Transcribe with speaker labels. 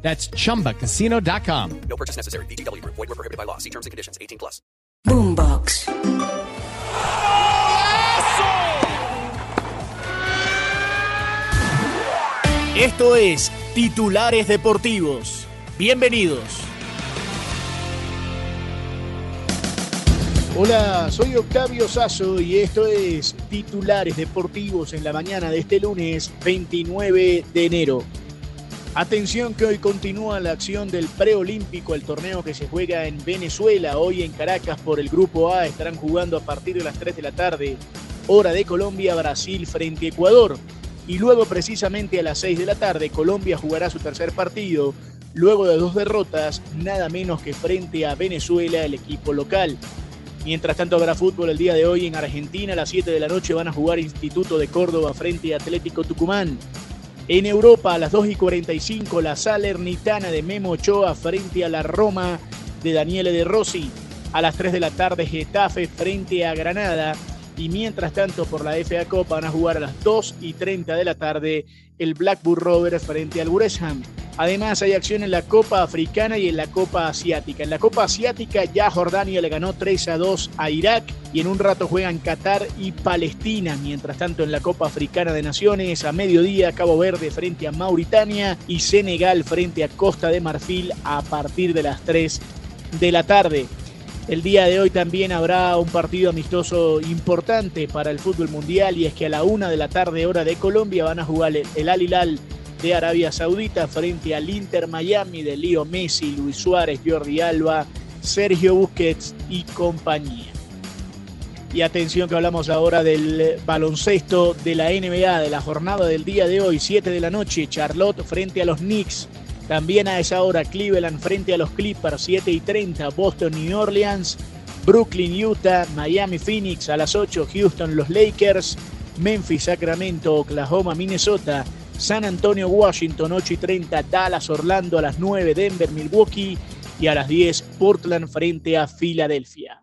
Speaker 1: That's chumbacasino.com.
Speaker 2: No purchase necessary. BGW. Void were prohibited by law. See terms and conditions. 18 plus.
Speaker 3: Boombox.
Speaker 4: Esto es Titulares Deportivos. Bienvenidos. Hola, soy Octavio Sazo y esto es Titulares Deportivos en la mañana de este lunes 29 de enero. Atención que hoy continúa la acción del preolímpico, el torneo que se juega en Venezuela, hoy en Caracas por el Grupo A, estarán jugando a partir de las 3 de la tarde, hora de Colombia, Brasil frente a Ecuador. Y luego precisamente a las 6 de la tarde, Colombia jugará su tercer partido, luego de dos derrotas, nada menos que frente a Venezuela, el equipo local. Mientras tanto habrá fútbol el día de hoy en Argentina, a las 7 de la noche van a jugar Instituto de Córdoba frente a Atlético Tucumán. En Europa, a las 2 y 45, la Salernitana de Memo Ochoa frente a la Roma de Daniele De Rossi. A las 3 de la tarde, Getafe frente a Granada. Y mientras tanto, por la FA Copa van a jugar a las 2 y 30 de la tarde el Blackburn Rovers frente al Wrexham. Además, hay acción en la Copa Africana y en la Copa Asiática. En la Copa Asiática ya Jordania le ganó 3 a 2 a Irak y en un rato juegan Qatar y Palestina. Mientras tanto, en la Copa Africana de Naciones, a mediodía Cabo Verde frente a Mauritania y Senegal frente a Costa de Marfil a partir de las 3 de la tarde. El día de hoy también habrá un partido amistoso importante para el fútbol mundial y es que a la una de la tarde hora de Colombia van a jugar el Al Hilal de Arabia Saudita frente al Inter Miami de Leo Messi, Luis Suárez, Jordi Alba, Sergio Busquets y compañía. Y atención que hablamos ahora del baloncesto de la NBA, de la jornada del día de hoy, 7 de la noche, Charlotte frente a los Knicks. También a esa hora Cleveland frente a los Clippers, 7 y 30, Boston, New Orleans, Brooklyn, Utah, Miami, Phoenix a las 8, Houston, los Lakers, Memphis, Sacramento, Oklahoma, Minnesota, San Antonio, Washington, 8 y 30, Dallas, Orlando a las 9, Denver, Milwaukee y a las 10, Portland frente a Filadelfia.